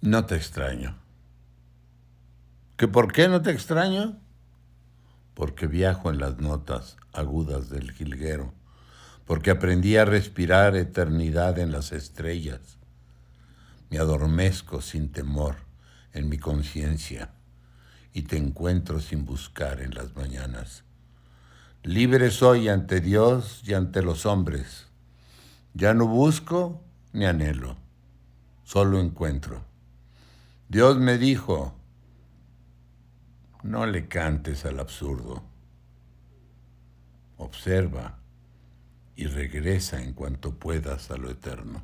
No te extraño. ¿Que por qué no te extraño? Porque viajo en las notas agudas del jilguero, porque aprendí a respirar eternidad en las estrellas. Me adormezco sin temor en mi conciencia y te encuentro sin buscar en las mañanas. Libre soy ante Dios y ante los hombres. Ya no busco ni anhelo, solo encuentro. Dios me dijo, no le cantes al absurdo. Observa y regresa en cuanto puedas a lo eterno.